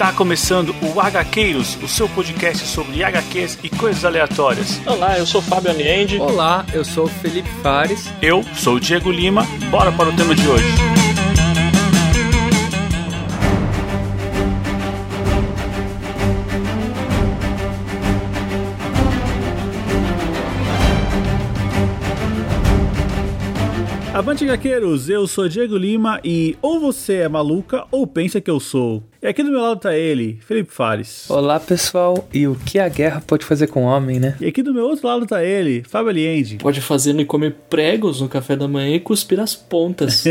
Está começando o HQueiros, o seu podcast sobre HQs e coisas aleatórias. Olá, eu sou Fábio Aniende. Olá, eu sou o Felipe Fares. Eu sou o Diego Lima. Bora para o tema de hoje. Avante Gaqueiros, eu sou Diego Lima e ou você é maluca ou pensa que eu sou. E aqui do meu lado tá ele, Felipe Fares. Olá, pessoal. E o que a guerra pode fazer com o homem, né? E aqui do meu outro lado tá ele, Fábio Aliende. Pode fazer me comer pregos no café da manhã e cuspir as pontas.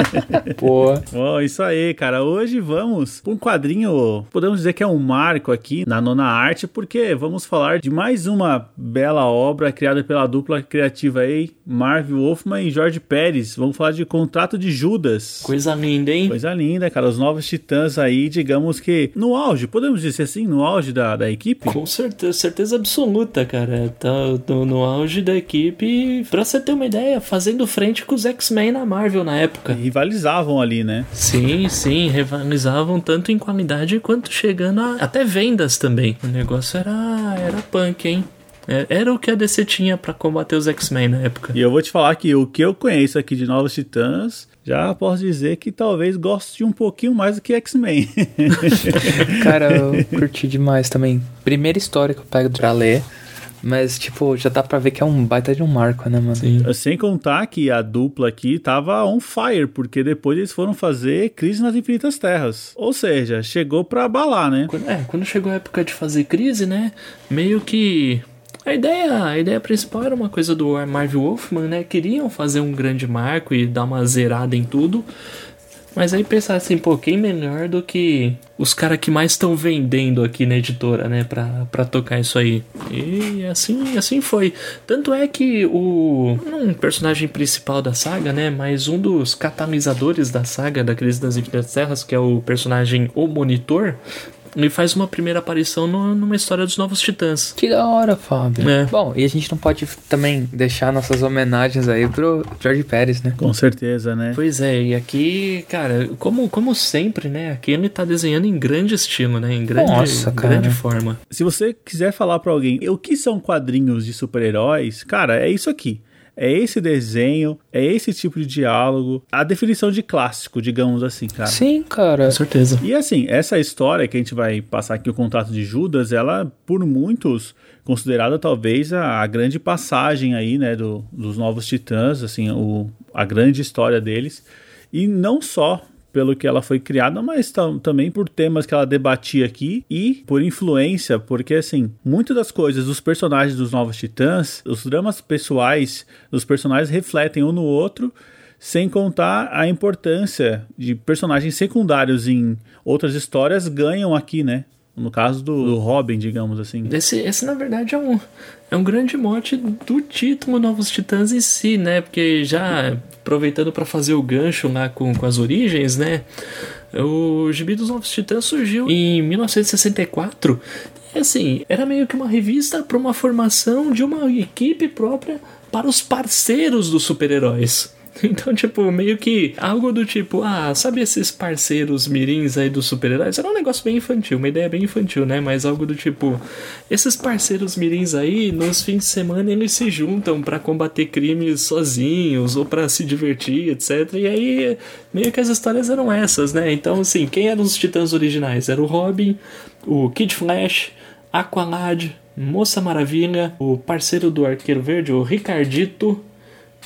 Pô. Oh, isso aí, cara. Hoje vamos pra um quadrinho, podemos dizer que é um marco aqui na nona arte, porque vamos falar de mais uma bela obra criada pela dupla criativa aí, Marv Wolfman e Jorge Pérez. Vamos falar de Contrato de Judas. Coisa linda, hein? Coisa linda, cara. Os novos titãs aí digamos que no auge, podemos dizer assim, no auge da, da equipe? Com certeza, certeza absoluta, cara. Tá no, no auge da equipe, pra você ter uma ideia, fazendo frente com os X-Men na Marvel na época. Rivalizavam ali, né? Sim, sim, rivalizavam tanto em qualidade quanto chegando a até vendas também. O negócio era, era punk, hein? É, era o que a DC tinha para combater os X-Men na época. E eu vou te falar que o que eu conheço aqui de Novos Titãs, já posso dizer que talvez goste um pouquinho mais do que X-Men. Cara, eu curti demais também. Primeira história que eu pego pra ler. Mas, tipo, já dá pra ver que é um baita de um marco, né, mano? Sim. Sem contar que a dupla aqui tava on fire, porque depois eles foram fazer Crise nas Infinitas Terras. Ou seja, chegou pra abalar, né? É, quando chegou a época de fazer crise, né? Meio que a ideia, a ideia principal era uma coisa do Marvel Wolfman, né? Queriam fazer um grande marco e dar uma zerada em tudo. Mas aí pensar assim, pô, quem melhor do que os caras que mais estão vendendo aqui na editora, né, pra, pra tocar isso aí. E assim, assim foi. Tanto é que o. um personagem principal da saga, né, mas um dos catalisadores da saga da Crise das Infinitas Terras, que é o personagem O Monitor, ele faz uma primeira aparição no, numa história dos Novos Titãs. Que da hora, Fábio. É. Bom, e a gente não pode também deixar nossas homenagens aí pro George Pérez, né? Com certeza, né? Pois é, e aqui, cara, como, como sempre, né? Aqui ele tá desenhando em grande estilo, né? Em grande, Nossa, grande forma. Se você quiser falar para alguém o que são quadrinhos de super-heróis, cara, é isso aqui é esse desenho, é esse tipo de diálogo, a definição de clássico, digamos assim, cara. Sim, cara. Com certeza. E assim, essa história que a gente vai passar aqui, o contrato de Judas, ela, por muitos, considerada talvez a, a grande passagem aí, né, do, dos Novos Titãs, assim, o, a grande história deles. E não só pelo que ela foi criada, mas também por temas que ela debatia aqui e por influência, porque assim, muitas das coisas dos personagens dos Novos Titãs, os dramas pessoais dos personagens refletem um no outro, sem contar a importância de personagens secundários em outras histórias ganham aqui, né? No caso do, do Robin, digamos assim. Esse, esse, na verdade, é um, é um grande mote do título Novos Titãs em si, né? Porque já aproveitando para fazer o gancho lá com, com as origens, né? O Gibi dos Novos Titãs surgiu em 1964 e assim, era meio que uma revista para uma formação de uma equipe própria para os parceiros dos super-heróis. Então, tipo, meio que algo do tipo, ah, sabe esses parceiros mirins aí dos super-heróis? Era um negócio bem infantil, uma ideia bem infantil, né? Mas algo do tipo, esses parceiros mirins aí, nos fins de semana eles se juntam para combater crimes sozinhos ou para se divertir, etc. E aí, meio que as histórias eram essas, né? Então, assim, quem eram os titãs originais? Era o Robin, o Kid Flash, Aqualad, Moça Maravilha, o parceiro do Arqueiro Verde, o Ricardito,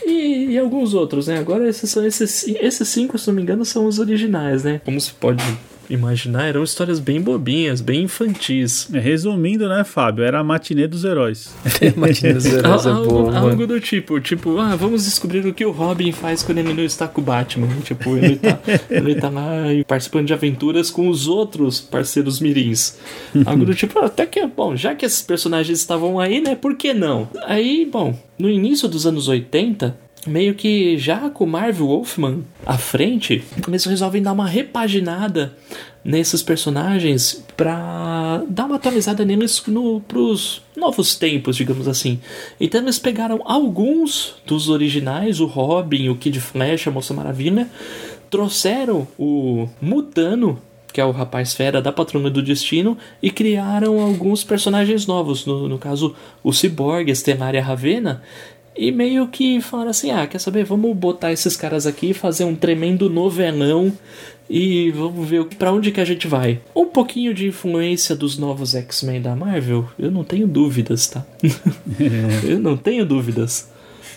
e, e, alguns outros, né? Agora esses são esses, esses cinco, se não me engano, são os originais, né? Como se pode imaginar, eram histórias bem bobinhas, bem infantis. É, resumindo, né, Fábio? Era a matinê dos heróis. matinê dos heróis é algo, boa. Algo do tipo, tipo, ah, vamos descobrir o que o Robin faz quando ele não está com o Batman. Tipo, ele tá, ele tá lá participando de aventuras com os outros parceiros mirins. Algo do tipo, até que, bom, já que esses personagens estavam aí, né, por que não? Aí, bom, no início dos anos 80, meio que já com Marvel Wolfman à frente, eles resolvem dar uma repaginada nesses personagens para dar uma atualizada neles no, pros novos tempos, digamos assim. Então eles pegaram alguns dos originais, o Robin, o Kid Flash, a Moça Maravilha, trouxeram o Mutano que é o rapaz fera da Patrulha do Destino, e criaram alguns personagens novos, no, no caso o Cyborg, Estelária Ravena, e meio que falaram assim: ah, quer saber? Vamos botar esses caras aqui fazer um tremendo novelão e vamos ver para onde que a gente vai. Um pouquinho de influência dos novos X-Men da Marvel, eu não tenho dúvidas, tá? eu não tenho dúvidas.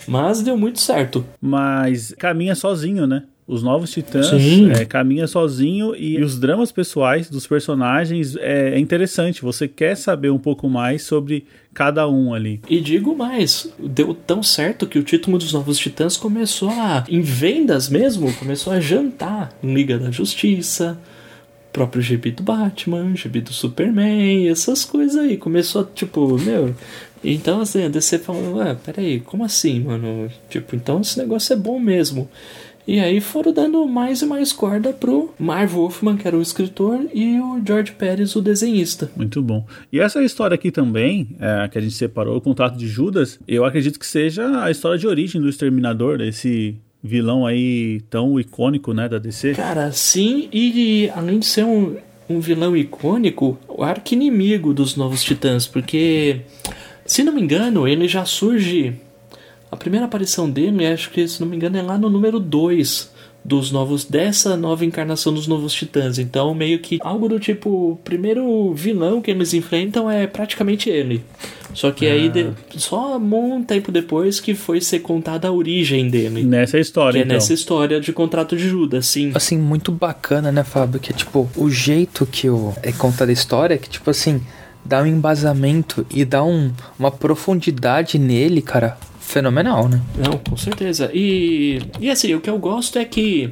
Mas deu muito certo. Mas caminha sozinho, né? Os Novos Titãs é, caminha sozinho e os dramas pessoais dos personagens é, é, interessante. Você quer saber um pouco mais sobre cada um ali. E digo mais, deu tão certo que o título dos Novos Titãs começou a, em vendas mesmo, começou a jantar em Liga da Justiça, próprio gibi do Batman, gibi do Superman, essas coisas aí. Começou a, tipo, meu. Então assim, a DC falou, ué, peraí, como assim, mano? Tipo, então esse negócio é bom mesmo. E aí foram dando mais e mais corda pro Marv Wolfman, que era o escritor, e o George Pérez, o desenhista. Muito bom. E essa história aqui também, é, que a gente separou, o contrato de Judas, eu acredito que seja a história de origem do Exterminador, esse vilão aí tão icônico, né, da DC. Cara, sim, e além de ser um, um vilão icônico, o arqui-inimigo dos Novos Titãs, porque, se não me engano, ele já surge a primeira aparição dele, acho que se não me engano, é lá no número 2 dos novos dessa nova encarnação dos novos titãs. Então, meio que algo do tipo, o primeiro vilão que eles enfrentam é praticamente ele. Só que ah. aí, de, só um tempo depois que foi ser contada a origem dele. Nessa história, Que então. é nessa história de contrato de Judas, sim. Assim, muito bacana, né, Fábio? Que, tipo, o jeito que o, é contada a história, que, tipo assim, dá um embasamento e dá um, uma profundidade nele, cara, fenomenal, né? Não, com certeza. E, e assim, o que eu gosto é que,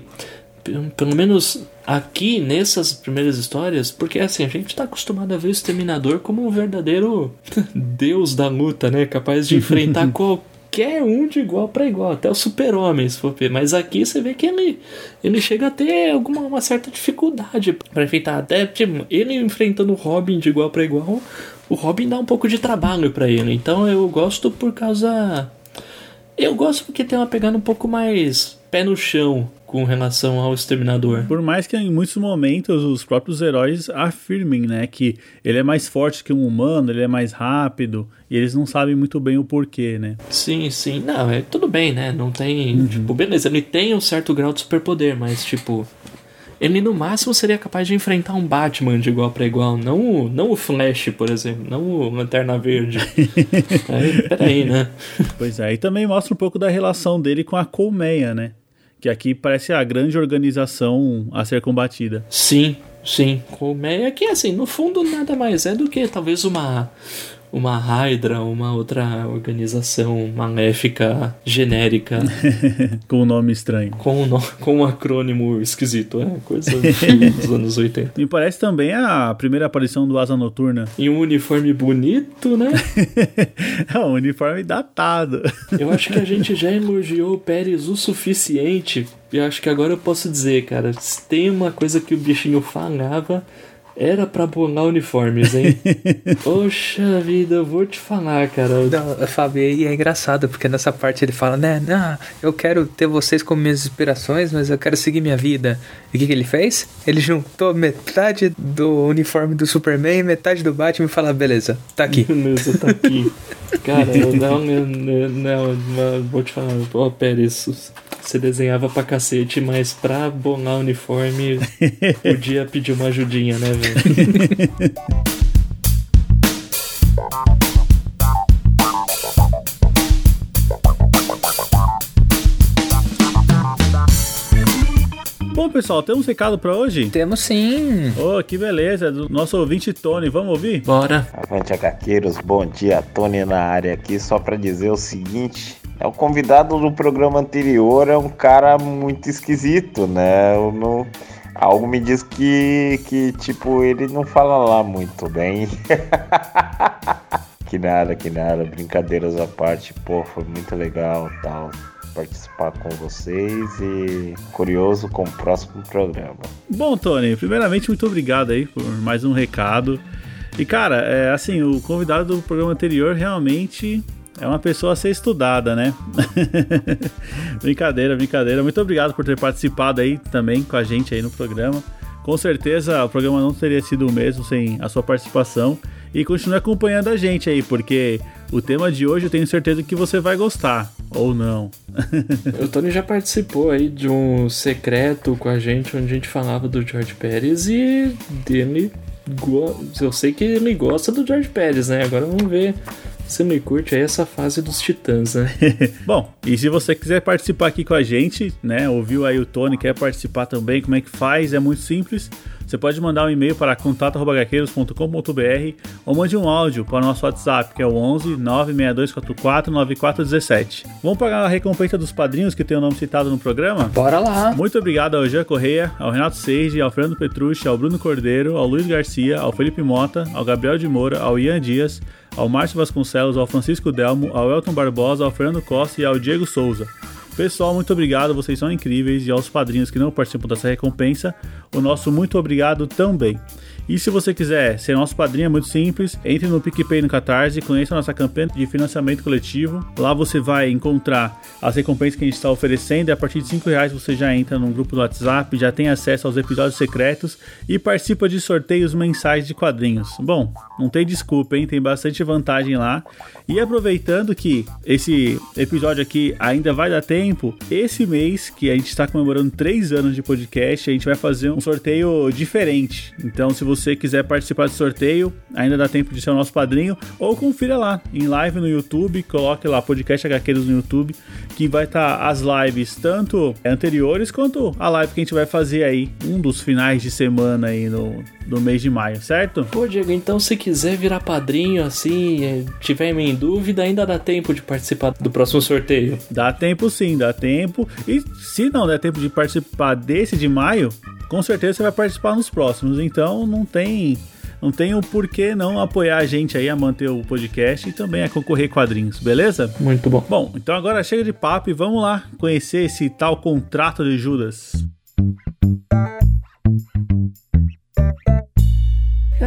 pelo menos aqui nessas primeiras histórias, porque assim, a gente tá acostumado a ver o Exterminador como um verdadeiro deus da luta, né? Capaz de enfrentar qualquer um de igual para igual, até o super-homem, se for ver. Mas aqui você vê que ele, ele chega a ter alguma uma certa dificuldade para enfrentar. Até tipo, ele enfrentando o Robin de igual para igual, o Robin dá um pouco de trabalho para ele. Então eu gosto por causa eu gosto porque tem uma pegada um pouco mais pé no chão com relação ao Exterminador. Por mais que em muitos momentos os próprios heróis afirmem, né, que ele é mais forte que um humano, ele é mais rápido, e eles não sabem muito bem o porquê, né? Sim, sim. Não, é tudo bem, né? Não tem, uhum. tipo, beleza, ele tem um certo grau de superpoder, mas tipo, ele no máximo seria capaz de enfrentar um Batman de igual para igual, não, o, não o Flash, por exemplo, não o Lanterna Verde. aí, peraí, né? Pois é, e também mostra um pouco da relação dele com a Colmeia, né? Que aqui parece a grande organização a ser combatida. Sim, sim. Colmeia que, assim, no fundo nada mais é do que talvez uma uma Hydra, uma outra organização maléfica genérica. com um nome estranho. Com um, no... com um acrônimo esquisito, é coisa dos anos 80. Me parece também a primeira aparição do Asa Noturna. Em um uniforme bonito, né? é um uniforme datado. Eu acho que a gente já elogiou o Pérez o suficiente. E acho que agora eu posso dizer, cara, se tem uma coisa que o bichinho falava era pra bolar uniformes, hein? Poxa vida, eu vou te falar, cara. Não, Fábio, e é engraçado, porque nessa parte ele fala, né? Não, eu quero ter vocês como minhas inspirações, mas eu quero seguir minha vida. E o que, que ele fez? Ele juntou metade do uniforme do Superman e metade do Batman e fala, beleza, tá aqui. Beleza, tá aqui. Cara, não, não, não, não, vou te falar, ó, oh, Pérez, você desenhava pra cacete, mas pra bolar uniforme podia pedir uma ajudinha, né, velho? Bom, pessoal, temos um recado para hoje? Temos sim. Oh, que beleza, do nosso ouvinte Tony. Vamos ouvir? Bora. Avante, HQueiros. Bom dia, Tony na área aqui. Só para dizer o seguinte: é o convidado do programa anterior é um cara muito esquisito, né? Eu não, algo me diz que, que tipo ele não fala lá muito bem. que nada, que nada. Brincadeiras à parte, pô, foi muito legal, tal participar com vocês e curioso com o próximo programa. Bom, Tony, primeiramente muito obrigado aí por mais um recado. E cara, é assim, o convidado do programa anterior realmente é uma pessoa a ser estudada, né? brincadeira, brincadeira. Muito obrigado por ter participado aí também com a gente aí no programa. Com certeza o programa não teria sido o mesmo sem a sua participação. E continue acompanhando a gente aí, porque o tema de hoje eu tenho certeza que você vai gostar, ou não. o Tony já participou aí de um secreto com a gente, onde a gente falava do George Pérez e dele. Eu sei que ele gosta do George Pérez, né? Agora vamos ver você me curte aí essa fase dos titãs, né? Bom, e se você quiser participar aqui com a gente, né? Ouviu aí o Tony, quer participar também, como é que faz? É muito simples. Você pode mandar um e-mail para contato.gaqueiros.com.br ou mande um áudio para o nosso WhatsApp, que é o 11 96244 9417. Vamos pagar a recompensa dos padrinhos que tem o nome citado no programa? Bora lá! Muito obrigado ao Jean Correia, ao Renato Seiji, ao Fernando Petrucci, ao Bruno Cordeiro, ao Luiz Garcia, ao Felipe Mota, ao Gabriel de Moura, ao Ian Dias, ao Márcio Vasconcelos, ao Francisco Delmo, ao Elton Barbosa, ao Fernando Costa e ao Diego Souza. Pessoal, muito obrigado, vocês são incríveis e aos padrinhos que não participam dessa recompensa, o nosso muito obrigado também. E se você quiser ser nosso padrinho, é muito simples. Entre no PicPay no Catarse, conheça nossa campanha de financiamento coletivo. Lá você vai encontrar as recompensas que a gente está oferecendo. E a partir de 5 reais você já entra no grupo do WhatsApp, já tem acesso aos episódios secretos e participa de sorteios mensais de quadrinhos. Bom, não tem desculpa, hein? Tem bastante vantagem lá. E aproveitando que esse episódio aqui ainda vai dar tempo, esse mês que a gente está comemorando 3 anos de podcast, a gente vai fazer um sorteio diferente. Então, se você você quiser participar do sorteio, ainda dá tempo de ser o nosso padrinho, ou confira lá em live no YouTube, coloque lá podcast HQs no YouTube, que vai estar tá as lives tanto anteriores quanto a live que a gente vai fazer aí, um dos finais de semana aí no, mês de maio, certo? Pô, Diego, então se quiser virar padrinho assim, é, tiver em dúvida, ainda dá tempo de participar do próximo sorteio? Dá tempo sim, dá tempo. E se não der tempo de participar desse de maio, com certeza você vai participar nos próximos. Então não tem não tem o porquê não apoiar a gente aí a manter o podcast e também a concorrer quadrinhos, beleza? Muito bom. Bom, então agora chega de papo e vamos lá conhecer esse tal contrato de Judas.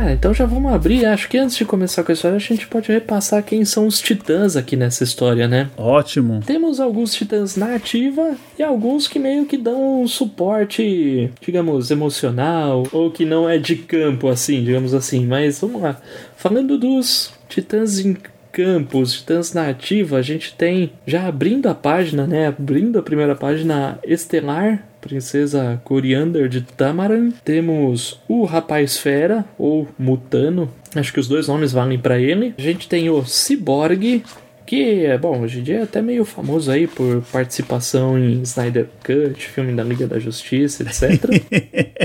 Ah, então já vamos abrir. Acho que antes de começar com a história, a gente pode repassar quem são os titãs aqui nessa história, né? Ótimo. Temos alguns titãs na ativa e alguns que meio que dão um suporte, digamos, emocional ou que não é de campo, assim, digamos assim. Mas vamos lá. Falando dos titãs em campos, titãs na ativa, a gente tem, já abrindo a página, né? Abrindo a primeira página, Estelar, Princesa Coriander de Tamaran. Temos o Rapaz Fera, ou Mutano. Acho que os dois nomes valem para ele. A gente tem o Cyborg, que é bom, hoje em dia é até meio famoso aí por participação em Snyder Cut, filme da Liga da Justiça, etc.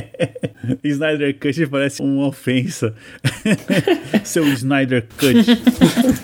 Snyder Cut parece uma ofensa. Seu Snyder Cut.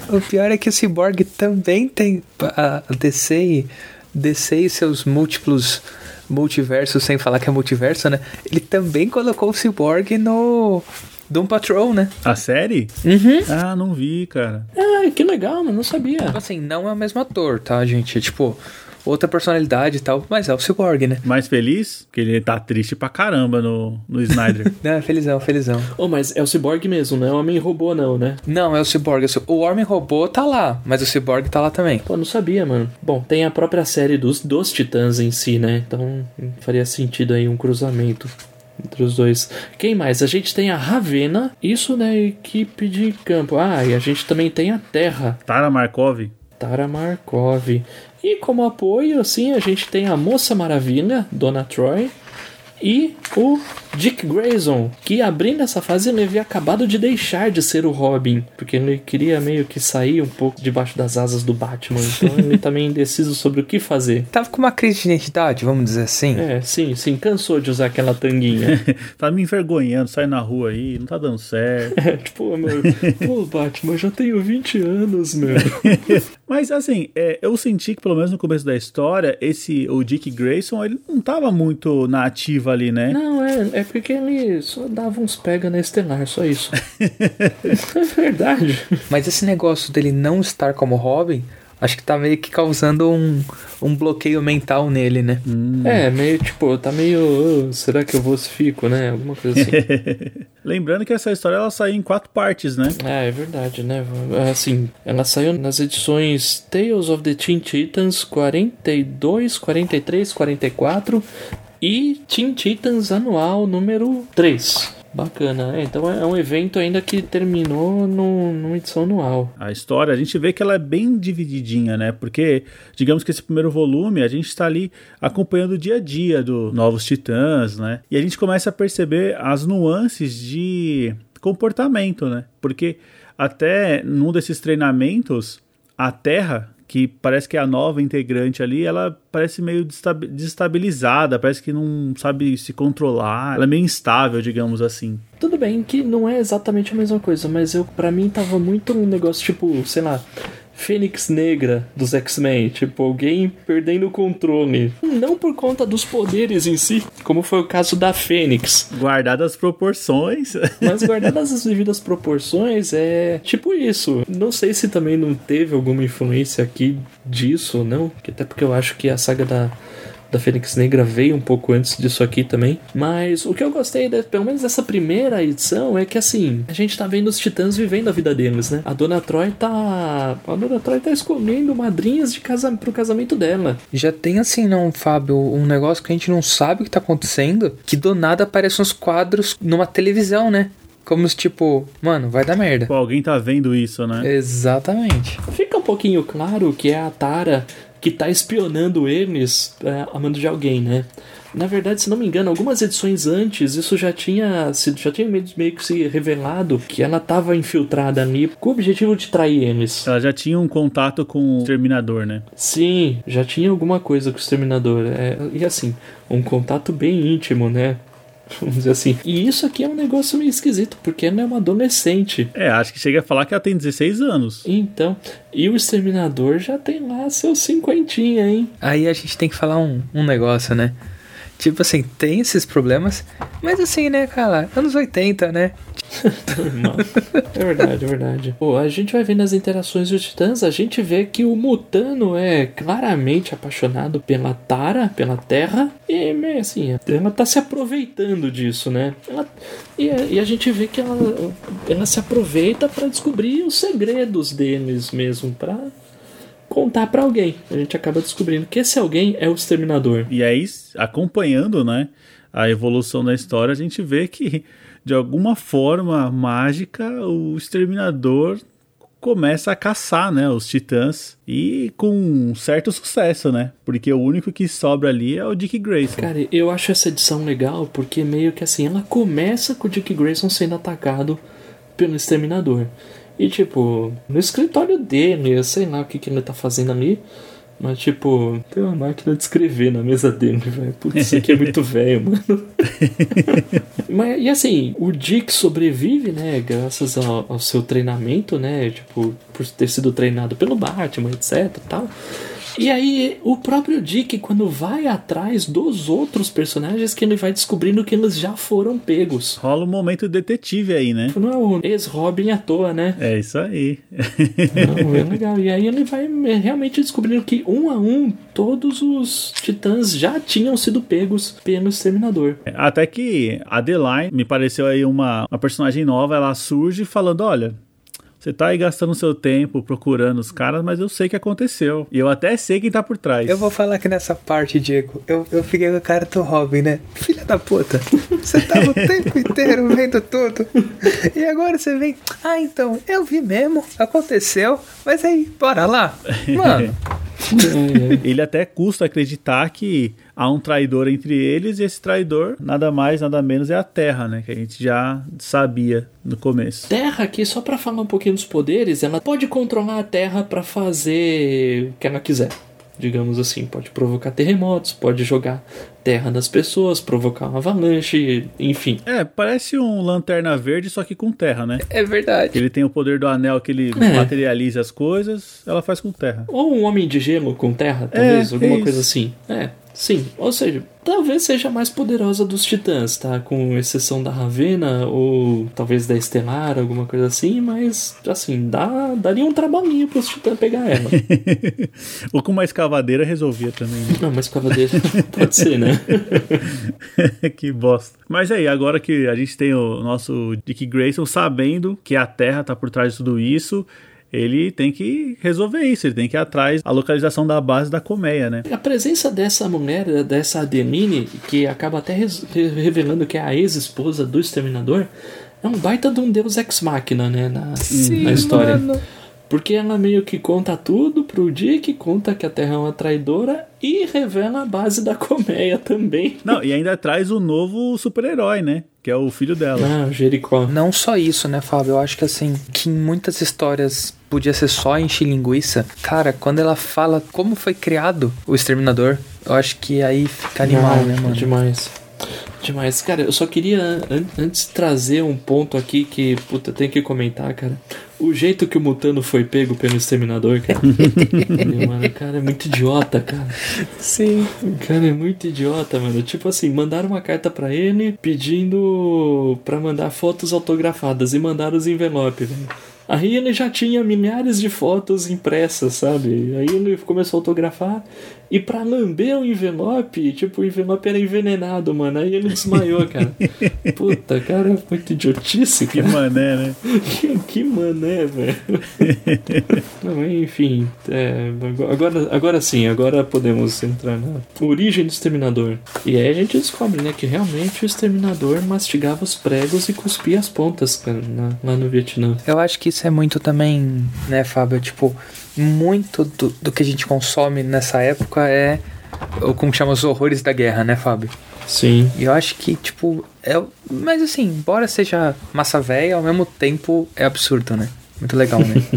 o pior é que o Cyborg também tem a DC, DC e seus múltiplos multiverso sem falar que é multiverso, né? Ele também colocou o Cyborg no Doom Patrol, né? A série? Uhum. Ah, não vi, cara. Ah, que legal, mas não sabia. Tipo assim, não é o mesmo ator, tá, gente? Tipo, outra personalidade e tal, mas é o Cyborg, né? Mais feliz? Porque ele tá triste pra caramba no, no Snyder. não, é felizão, felizão. Oh, mas é o Cyborg mesmo, não é o Homem-Robô não, né? Não, é o Cyborg. O Homem-Robô tá lá, mas o Cyborg tá lá também. Pô, não sabia, mano. Bom, tem a própria série dos, dos Titãs em si, né? Então faria sentido aí um cruzamento entre os dois. Quem mais? A gente tem a Ravena, isso né, equipe de campo. Ah, e a gente também tem a Terra. Tara Markov. Tara Markov. E como apoio, assim, a gente tem a Moça Maravilha, Dona Troy, e o Dick Grayson, que abrindo essa fase ele havia acabado de deixar de ser o Robin, porque ele queria meio que sair um pouco debaixo das asas do Batman, então ele também indeciso sobre o que fazer. Tava com uma crise de identidade, vamos dizer assim. É, sim, sim, cansou de usar aquela tanguinha. tá me envergonhando, sai na rua aí, não tá dando certo. É, tipo, meu, pô, Batman, eu já tenho 20 anos, meu. Mas assim, é, eu senti que pelo menos no começo da história, esse o Dick Grayson, ele não tava muito na ativa ali, né? Não, é, é porque ele só dava uns pega na Estelar, só isso. é verdade. Mas esse negócio dele não estar como Robin, acho que tá meio que causando um, um bloqueio mental nele, né? Hum. É, meio tipo, tá meio. Oh, será que eu fico, né? Alguma coisa assim. Lembrando que essa história ela saiu em quatro partes, né? É, é verdade, né? Assim, ela saiu nas edições Tales of the Teen Titans 42, 43, 44. E Teen Titans Anual número 3. Bacana, é, então é um evento ainda que terminou no, numa edição anual. A história, a gente vê que ela é bem divididinha, né? Porque, digamos que esse primeiro volume, a gente está ali acompanhando o dia a dia do Novos Titãs, né? E a gente começa a perceber as nuances de comportamento, né? Porque até num desses treinamentos, a Terra que parece que é a nova integrante ali, ela parece meio desestabilizada, parece que não sabe se controlar, ela é meio instável, digamos assim. Tudo bem que não é exatamente a mesma coisa, mas eu para mim tava muito um negócio tipo, sei lá, Fênix Negra dos X-Men, tipo, alguém perdendo o controle. Não por conta dos poderes em si, como foi o caso da Fênix. Guardadas as proporções. Mas guardadas as devidas proporções, é tipo isso. Não sei se também não teve alguma influência aqui disso ou não, até porque eu acho que a saga da da Fênix Negra veio um pouco antes disso aqui também. Mas o que eu gostei, de, pelo menos dessa primeira edição, é que assim, a gente tá vendo os titãs vivendo a vida deles, né? A Dona Troy tá. A Dona Troy tá escolhendo madrinhas de casa... pro casamento dela. Já tem assim, não, Fábio, um negócio que a gente não sabe o que tá acontecendo, que do nada aparecem uns quadros numa televisão, né? Como se, tipo, mano, vai dar merda. Pô, alguém tá vendo isso, né? Exatamente. Fica um pouquinho claro que é a Tara que tá espionando eles é, a mando de alguém, né? Na verdade, se não me engano, algumas edições antes isso já tinha sido, já tinha meio, meio que se revelado que ela estava infiltrada ali com o objetivo de trair eles. Ela já tinha um contato com o Exterminador, né? Sim, já tinha alguma coisa com o Exterminador. É, e assim, um contato bem íntimo, né? Vamos dizer assim. E isso aqui é um negócio meio esquisito, porque ela é uma adolescente. É, acho que chega a falar que ela tem 16 anos. Então, e o Exterminador já tem lá seus cinquentinha, hein? Aí a gente tem que falar um, um negócio, né? Tipo assim, tem esses problemas, mas assim, né, cara? Anos 80, né? é verdade, é verdade. Pô, a gente vai ver nas interações dos titãs, a gente vê que o Mutano é claramente apaixonado pela Tara, pela Terra, e assim, ela tá se aproveitando disso, né? Ela, e, e, a gente vê que ela, ela se aproveita para descobrir os segredos deles mesmo, para contar para alguém. A gente acaba descobrindo que esse alguém é o exterminador. E aí, acompanhando, né, a evolução da história, a gente vê que de alguma forma mágica o exterminador começa a caçar, né, os titãs e com um certo sucesso, né? Porque o único que sobra ali é o Dick Grayson. Cara, eu acho essa edição legal porque meio que assim, ela começa com o Dick Grayson sendo atacado pelo exterminador. E tipo, no escritório dele, eu sei lá o que, que ele tá fazendo ali. Mas, tipo, tem uma máquina de escrever na mesa dele, velho. Putz, isso aqui é muito velho, mano. Mas, e assim, o Dick sobrevive, né? Graças ao, ao, seu treinamento, né? Tipo, por ter sido treinado pelo Batman, etc tal. E aí, o próprio Dick, quando vai atrás dos outros personagens, que ele vai descobrindo que eles já foram pegos. Rola um momento detetive aí, né? Não é o ex-Robin à toa, né? É isso aí. Não, é legal. E aí ele vai realmente descobrindo que, um a um, todos os titãs já tinham sido pegos pelo Exterminador. Até que a Adeline me pareceu aí uma, uma personagem nova, ela surge falando, olha você tá aí gastando seu tempo procurando os caras, mas eu sei que aconteceu. E eu até sei quem tá por trás. Eu vou falar que nessa parte, Diego, eu, eu fiquei com a cara do Robin, né? Filha da puta. Você tava o tempo inteiro vendo tudo. E agora você vem. Ah, então, eu vi mesmo. Aconteceu. Mas aí, bora lá. Mano. Ele até custa acreditar que há um traidor entre eles e esse traidor, nada mais, nada menos, é a Terra, né? Que a gente já sabia no começo. Terra, aqui, só para falar um pouquinho dos poderes, ela pode controlar a Terra para fazer o que ela quiser digamos assim. Pode provocar terremotos, pode jogar terra nas pessoas, provocar uma avalanche, enfim. É, parece um lanterna verde, só que com terra, né? É verdade. Ele tem o poder do anel que ele é. materializa as coisas, ela faz com terra. Ou um homem de gelo com terra, talvez, é, alguma é coisa assim. É, sim. Ou seja, talvez seja a mais poderosa dos titãs, tá? Com exceção da Ravena ou talvez da Estelar, alguma coisa assim, mas assim, dá, daria um trabalhinho pros titãs pegar ela. ou com uma escavadeira resolvia também. Né? Não, uma escavadeira pode ser, né? que bosta. Mas aí, agora que a gente tem o nosso Dick Grayson sabendo que a Terra tá por trás de tudo isso, ele tem que resolver isso, ele tem que ir atrás da localização da base da colmeia, né? A presença dessa mulher, dessa Adeline, que acaba até revelando que é a ex-esposa do Exterminador, é um baita de um deus ex-máquina, né, na, na história. mano. Porque ela meio que conta tudo pro Dick, conta que a Terra é uma traidora e revela a base da colmeia também. Não, e ainda traz o novo super-herói, né? Que é o filho dela. Ah, Jericó. Não só isso, né, Fábio? Eu acho que assim, que em muitas histórias podia ser só encher linguiça. Cara, quando ela fala como foi criado o Exterminador, eu acho que aí fica animal, Ah, né, mano? Demais. Demais. Cara, eu só queria an- antes trazer um ponto aqui que, puta, tem que comentar, cara. O jeito que o Mutano foi pego pelo Exterminador, cara. mano, o cara é muito idiota, cara. Sim. O cara é muito idiota, mano. Tipo assim, mandaram uma carta pra ele pedindo pra mandar fotos autografadas e mandaram os envelopes, velho. Aí ele já tinha milhares de fotos impressas, sabe? Aí ele começou a autografar e pra lamber o envelope, tipo, o envelope era envenenado, mano. Aí ele desmaiou, cara. Puta, cara, muito idiotice, Que cara. mané, né? Que, que mané, velho. Enfim, é, agora, agora sim, agora podemos entrar na origem do exterminador. E aí a gente descobre, né, que realmente o exterminador mastigava os pregos e cuspia as pontas, cara, na- lá no Vietnã. Eu acho que isso é muito também, né, Fábio? Tipo, muito do, do que a gente consome nessa época é o como chama os horrores da guerra, né, Fábio? Sim. E eu acho que, tipo, é. Mas assim, embora seja massa velha, ao mesmo tempo é absurdo, né? Muito legal, né?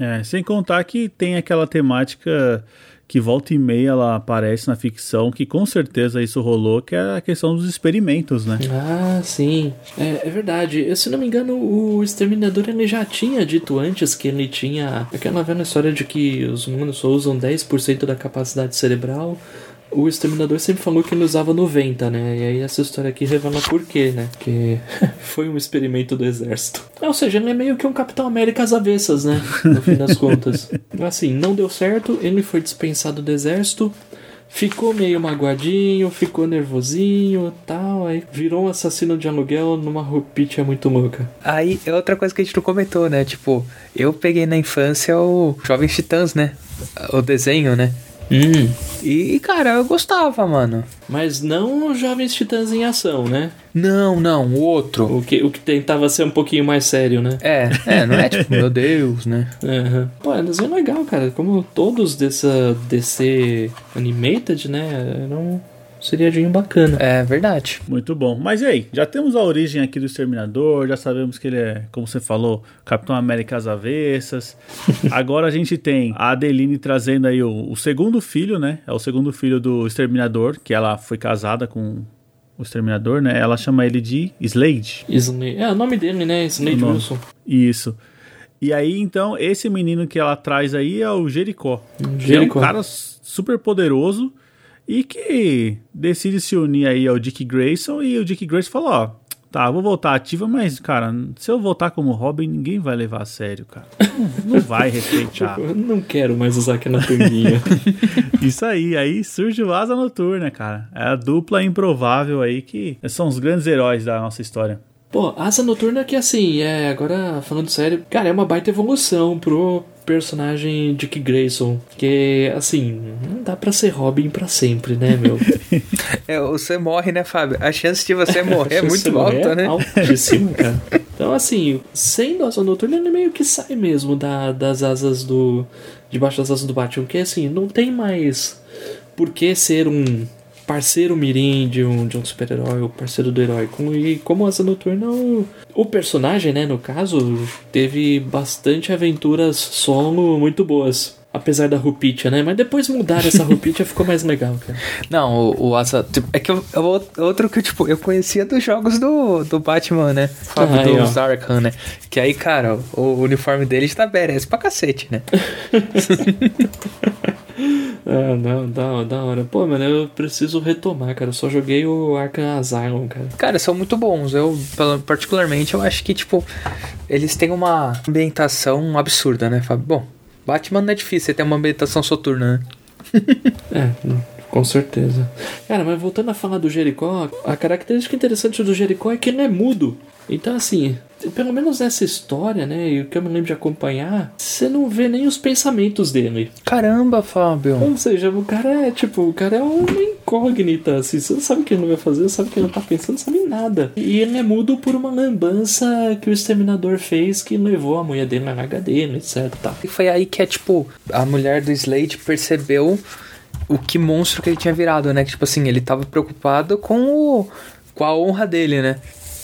É, sem contar que tem aquela temática que volta e meia ela aparece na ficção, que com certeza isso rolou, que é a questão dos experimentos, né? Ah, sim. É, é verdade. Eu, se não me engano, o Exterminador ele já tinha dito antes que ele tinha aquela velha história de que os humanos só usam 10% da capacidade cerebral. O Exterminador sempre falou que ele usava 90, né? E aí essa história aqui revela por quê, né? Que foi um experimento do exército. Ou seja, ele é meio que um Capitão América às avessas, né? No fim das contas. Assim, não deu certo, ele foi dispensado do exército. Ficou meio magoadinho, ficou nervosinho tal, aí virou um assassino de aluguel numa roupinha muito louca. Aí é outra coisa que a gente não comentou, né? Tipo, eu peguei na infância o Jovens Titãs, né? O desenho, né? Hum. E, cara, eu gostava, mano. Mas não os Jovens Titãs em ação, né? Não, não, o outro. O que, o que tentava ser um pouquinho mais sério, né? É, é, não é tipo, meu Deus, né? Aham. Pô, é um desenho legal, cara. Como todos dessa DC Animated, né? Era um seriadinho bacana. É verdade. Muito bom. Mas e aí? Já temos a origem aqui do Exterminador, já sabemos que ele é, como você falou, Capitão América às avessas. Agora a gente tem a Adeline trazendo aí o, o segundo filho, né? É o segundo filho do Exterminador, que ela foi casada com o Exterminador, né? Ela chama ele de Slade. Slade. É o nome dele, né? Slade. Wilson. Isso. E aí, então, esse menino que ela traz aí é o Jericó. Que é um Jericó. cara super poderoso e que decide se unir aí ao Dick Grayson. E o Dick Grayson falou: Ó, tá, vou voltar ativa, mas, cara, se eu voltar como Robin, ninguém vai levar a sério, cara. Não, não vai respeitar. Eu não quero mais usar aquela tanguinha. Isso aí, aí surge o Asa Noturna, cara. É a dupla improvável aí que são os grandes heróis da nossa história. Pô, Asa Noturna que assim, é, agora falando sério, cara, é uma baita evolução pro personagem Dick Grayson, que assim, não dá pra ser Robin pra sempre, né, meu? É, você morre, né, Fábio? A chance de você morrer é muito alta, né? Altíssima, cara. Então, assim, sendo Asa Noturna, ele meio que sai mesmo da, das asas do. debaixo das asas do Batman, porque assim, não tem mais por que ser um parceiro mirim de um, de um super-herói, o parceiro do herói. Como- E como Asa Noturna, o, o personagem, né, no caso, teve bastante aventuras solo muito boas. Apesar da Rupitia, né? Mas depois mudar essa Rupitia ficou mais legal, cara. Não, o, o Asa. tipo, é que eu, eu- outro que, tipo, eu conhecia dos jogos do, do Batman, né? Ah, aí, do. Arkham, né? Que aí, cara, o uniforme dele está badass pra cacete, né? Ah, não, da, da hora. Pô, mano, eu preciso retomar, cara. Eu só joguei o Arkham Asylum, cara. Cara, são muito bons. Eu, particularmente, eu acho que, tipo, eles têm uma ambientação absurda, né, Fábio? Bom, Batman não é difícil, você tem uma ambientação soturna, né? É, com certeza. Cara, mas voltando a falar do Jericó, a característica interessante do Jericó é que ele é mudo. Então, assim, pelo menos nessa história, né, e o que eu me lembro de acompanhar, você não vê nem os pensamentos dele. Caramba, Fábio. Ou seja, o cara é, tipo, o cara é uma incógnita, assim, você não sabe o que ele vai fazer, você sabe o que ele não tá pensando, não sabe nada. E ele é mudo por uma lambança que o exterminador fez que levou a mulher dele na HD, etc, tá. E foi aí que é, tipo, a mulher do Slade percebeu o que monstro que ele tinha virado, né? Que, tipo assim, ele tava preocupado com o... com a honra dele, né?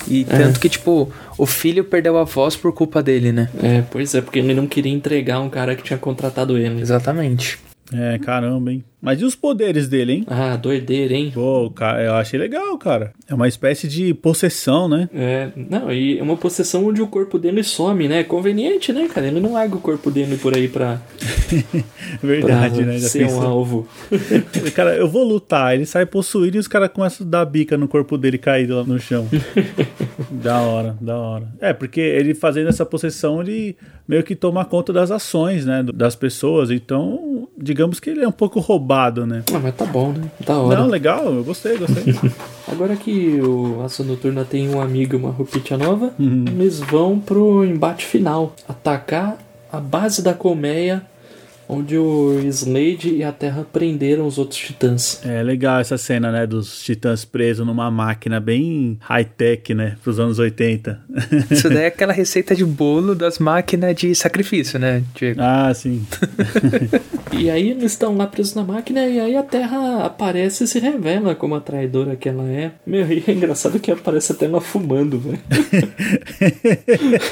E tanto que, tipo, o filho perdeu a voz por culpa dele, né? É, pois é, porque ele não queria entregar um cara que tinha contratado ele. Exatamente. É, caramba, hein? Mas e os poderes dele, hein? Ah, doideira, hein? Pô, cara, eu achei legal, cara. É uma espécie de possessão, né? É, não, e é uma possessão onde o corpo dele some, né? Conveniente, né, cara? Ele não larga o corpo dele por aí pra, Verdade, pra né? Já ser um pensou? alvo. Cara, eu vou lutar. Ele sai possuído e os caras começam a dar bica no corpo dele caído lá no chão. da hora, da hora. É, porque ele fazendo essa possessão, ele meio que toma conta das ações, né? Das pessoas. Então, digamos que ele é um pouco roubado, né? Ah, mas tá bom, né? Da hora. Não, legal, eu gostei, gostei. Agora que o Ação Noturna tem um amigo e uma Rupitia nova, Uhum. eles vão pro embate final. Atacar a base da colmeia, onde o Slade e a Terra prenderam os outros titãs. É legal essa cena, né? Dos titãs presos numa máquina bem high-tech, né? Pros anos 80. Isso daí é aquela receita de bolo das máquinas de sacrifício, né, Diego? ah, sim. E aí eles estão lá presos na máquina e aí a Terra aparece e se revela como a traidora que ela é. Meu, e é engraçado que aparece até ela fumando, velho.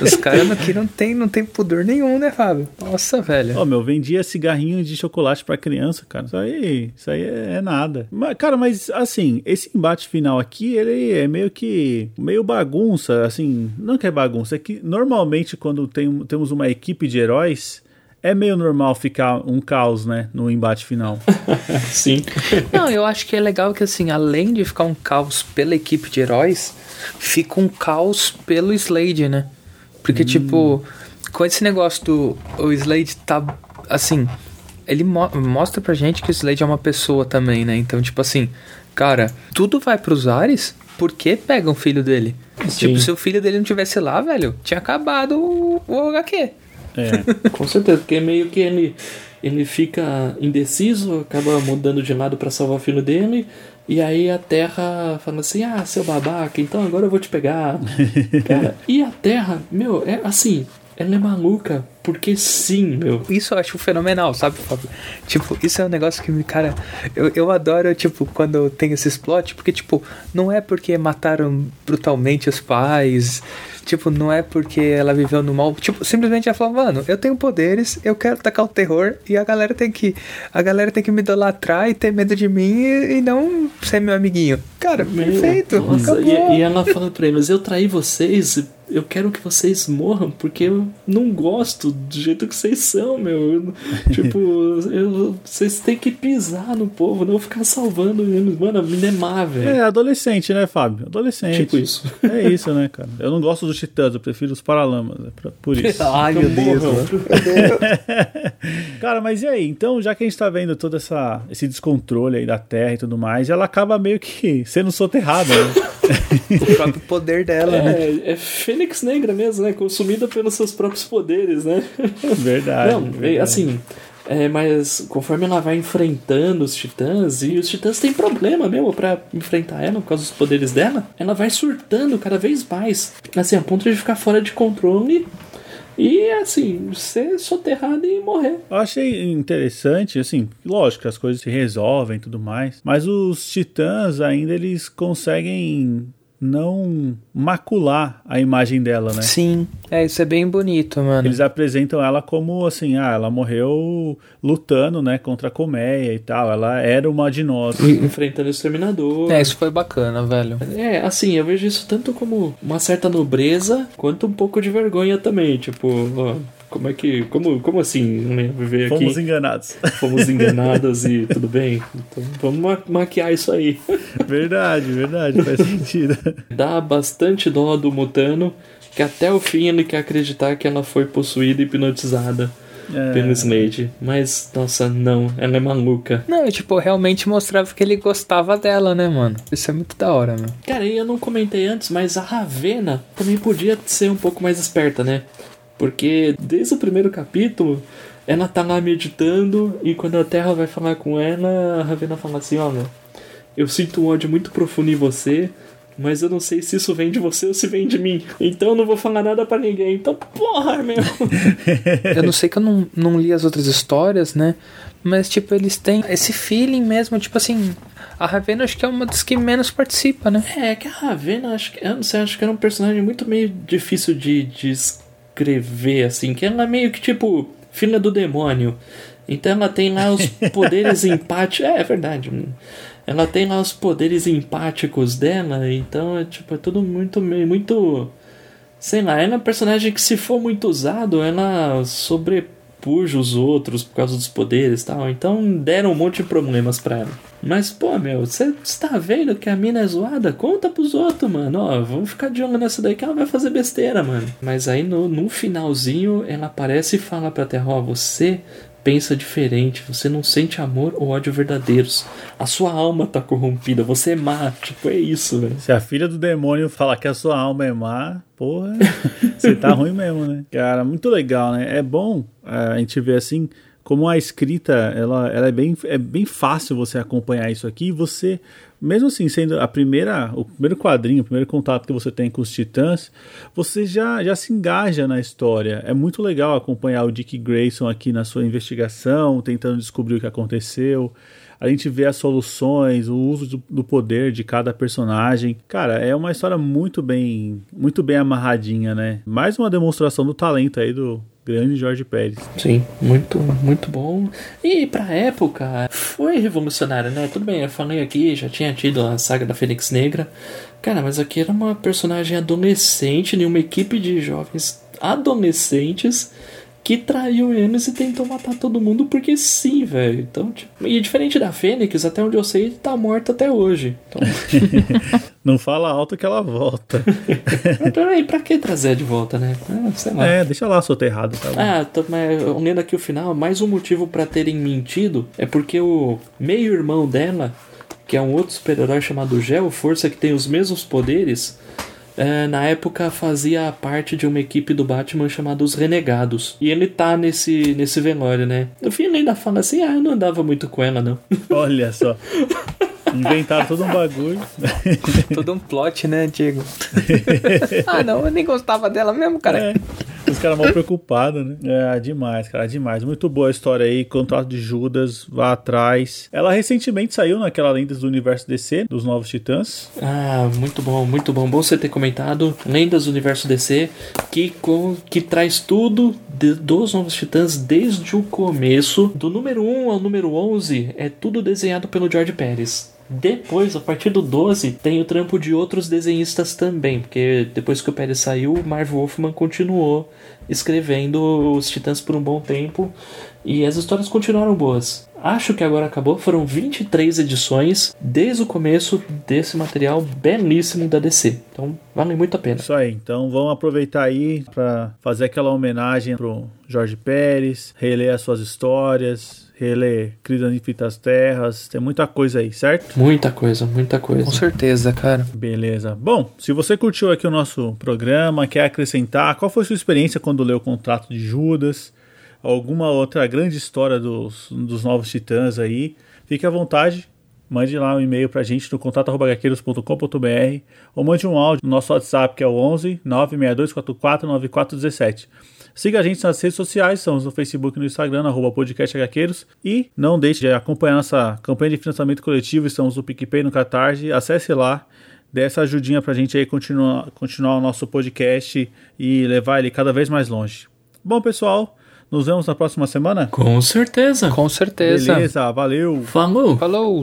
Os caras aqui não tem, não tem pudor nenhum, né, Fábio? Nossa, velho. Ó, meu, vendia cigarrinho de chocolate pra criança, cara. Isso aí, isso aí é, é nada. Mas, cara, mas assim, esse embate final aqui, ele é meio que meio bagunça, assim, não que é bagunça, é que normalmente quando tem, temos uma equipe de heróis, é meio normal ficar um caos, né, no embate final. Sim. Não, eu acho que é legal que, assim, além de ficar um caos pela equipe de heróis, fica um caos pelo Slade, né? Porque, tipo, com esse negócio do o Slade tá, assim, ele mo- mostra pra gente que o Slade é uma pessoa também, né? Então, tipo assim, cara, tudo vai pros ares porque pegam o filho dele. Sim. Tipo, se o filho dele não tivesse lá, velho, tinha acabado o, o HQ. É. Com certeza, porque meio que ele, ele fica indeciso, acaba mudando de lado pra salvar o filho dele, e aí a Terra fala assim: Ah, seu babaca, então agora eu vou te pegar. Cara, e a Terra, meu, é assim, ela é maluca, porque sim, meu. Isso eu acho fenomenal, sabe, Fábio? Tipo, isso é um negócio que me, cara, eu, eu adoro, tipo, quando tem esses plot, porque, tipo, não é porque mataram brutalmente os pais, tipo, não é porque ela viveu no mal, tipo, simplesmente ela falou, mano, eu tenho poderes, eu quero tacar o terror, e a galera tem que, a galera tem que me idolatrar e ter medo de mim e, e não ser meu amiguinho. Cara, Meu, perfeito, nossa, e, e ela fala pra eles: Eu traí vocês, eu quero que vocês morram, porque eu não gosto do jeito que vocês são, meu. Eu- tipo, eu- vocês têm que pisar no povo, não ficar salvando eles. Mano, me nemar, velho. É adolescente, né, Fábio? Adolescente. Tipo isso. É isso, né, cara? Eu não gosto dos titãs, eu prefiro os paralamas, é pra- por isso. Ai, meu Deus, Morram. mano. Cara, mas e aí? Então, já que a gente tá vendo todo essa, esse descontrole aí da Terra e tudo mais, ela acaba meio que sendo soterrada, né? O próprio poder dela, né? É, é Fênix Negra mesmo, né? Consumida pelos seus próprios poderes, né? Verdade. Não, é, verdade. assim. É, mas conforme ela vai enfrentando os titãs, e os titãs têm problema mesmo pra enfrentar ela por causa dos poderes dela, ela vai surtando cada vez mais. Assim, a ponto de ficar fora de controle e, assim, ser soterrada e morrer. Eu achei interessante, assim, lógico que as coisas se resolvem e tudo mais, mas os titãs ainda eles conseguem não macular a imagem dela, né? Sim, é, isso é bem bonito, mano. Eles apresentam ela como assim, ah, ela morreu lutando, né, contra a colmeia e tal. Ela era uma de nós. Enfrentando o exterminador. É, isso foi bacana, velho. É, assim, eu vejo isso tanto como uma certa nobreza, quanto um pouco de vergonha também. Tipo, ó, como é que. Como, como assim, né? Viver aqui. Fomos enganados. Fomos enganadas e tudo bem. Então vamos ma- maquiar isso aí. verdade, verdade, faz sentido. Dá bastante dó do Mutano, que até o fim ele quer acreditar que ela foi possuída e hipnotizada. é. pelo Slade. Mas, nossa, não, ela é maluca. Não, tipo, realmente mostrava que ele gostava dela, né, mano? Isso é muito da hora, mano. Cara, e eu não comentei antes, mas a Ravena também podia ser um pouco mais esperta, né? Porque desde o primeiro capítulo, ela tá lá meditando e quando a Terra vai falar com ela, a Ravena fala assim: Olha, eu sinto um ódio muito profundo em você, mas eu não sei se isso vem de você ou se vem de mim. Então eu não vou falar nada para ninguém. Então, porra, meu. eu não sei que eu não, não li as outras histórias, né? Mas, tipo, eles têm esse feeling mesmo, tipo assim. A Ravena acho que é uma das que menos participa, né? É, que a Ravena, acho que, eu não sei, acho que era um personagem muito meio difícil de, de escrever, assim. Que ela é meio que, tipo, filha do demônio. Então ela tem lá os poderes empáticos. É, é verdade ela tem lá os poderes empáticos dela, então é tipo, é tudo muito muito sei lá, ela é um personagem que se for muito usado, ela sobrepuja os outros por causa dos poderes e tal. Então deram um monte de problemas para ela. Mas, pô, meu, você tá vendo que a mina é zoada? Conta pros outros, mano. Ó, vamos ficar de olho nessa daí que ela vai fazer besteira, mano. Mas aí no, no finalzinho ela aparece e fala pra Terra, ó, você pensa diferente, você não sente amor ou ódio verdadeiros. A sua alma tá corrompida, você é má, tipo, é isso, velho. Se a filha do demônio falar que a sua alma é má, porra, você tá ruim mesmo, né? Cara, muito legal, né? É bom a gente ver assim como a escrita ela, ela é, bem, é bem fácil você acompanhar isso aqui e você mesmo assim sendo a primeira o primeiro quadrinho o primeiro contato que você tem com os titãs você já, já se engaja na história é muito legal acompanhar o Dick Grayson aqui na sua investigação tentando descobrir o que aconteceu a gente vê as soluções, o uso do, do, poder de cada personagem. Cara, é uma história muito bem, muito bem amarradinha, né? Mais uma demonstração do talento aí do, grande Jorge Pérez. Sim, muito, muito bom. E pra época foi revolucionário, né? Tudo bem, eu falei aqui, já tinha tido a saga da Fênix Negra. Cara, mas aqui era uma personagem adolescente em uma equipe de jovens adolescentes que traiu eles e tentou matar todo mundo porque sim, velho. Então, tipo, e diferente da Fênix, até onde eu sei, tá morta até hoje. Então... Não fala alto que ela volta. Peraí, pra que trazer de volta, né? Ah, sei lá. É, deixa lá soterrado. Tá ah, tô, mas lendo aqui o final, mais um motivo para terem mentido é porque o meio-irmão dela, que é um outro super-herói chamado Gel Força, que tem os mesmos poderes, é, na época fazia parte de uma equipe do Batman chamada Os Renegados. E ele tá nesse, nesse velório, né? No fim ele ainda fala assim: ah, eu não andava muito com ela, não. Olha só. Inventaram todo um bagulho. todo um plot, né, Diego? ah, não, eu nem gostava dela mesmo, cara. É. Os caras mal preocupados, né? É, demais, cara, demais. Muito boa a história aí. Contrato de Judas, vá atrás. Ela recentemente saiu naquela Lendas do Universo DC, dos Novos Titãs. Ah, muito bom, muito bom. Bom você ter comentado. Lendas do Universo DC, que, com, que traz tudo de, dos Novos Titãs desde o começo. Do número 1 ao número 11, é tudo desenhado pelo George Pérez. Depois, a partir do 12, tem o trampo de outros desenhistas também, porque depois que o Pérez saiu, o Marv Wolfman continuou escrevendo os Titãs por um bom tempo e as histórias continuaram boas. Acho que agora acabou, foram 23 edições desde o começo desse material belíssimo da DC. Então, vale muito a pena. Isso aí, então vamos aproveitar aí para fazer aquela homenagem pro Jorge Pérez, reler as suas histórias, reler Crise Infinitas Terras, tem muita coisa aí, certo? Muita coisa, muita coisa. Com certeza, cara. Beleza. Bom, se você curtiu aqui o nosso programa, quer acrescentar, qual foi a sua experiência quando leu o contrato de Judas? Alguma outra grande história dos, dos Novos Titãs aí? Fique à vontade, mande lá um e-mail pra gente no contato.gaqueiros.com.br ou mande um áudio no nosso WhatsApp que é o 11 96244 9417. Siga a gente nas redes sociais, estamos no Facebook e no Instagram, arroba podcast HQueiros. E não deixe de acompanhar nossa campanha de financiamento coletivo, estamos no PicPay, no Catarse. Acesse lá, dê essa ajudinha pra gente aí continuar, continuar o nosso podcast e levar ele cada vez mais longe. Bom, pessoal, nos vemos na próxima semana? Com certeza. Com certeza. Beleza, valeu. Falou. Falou.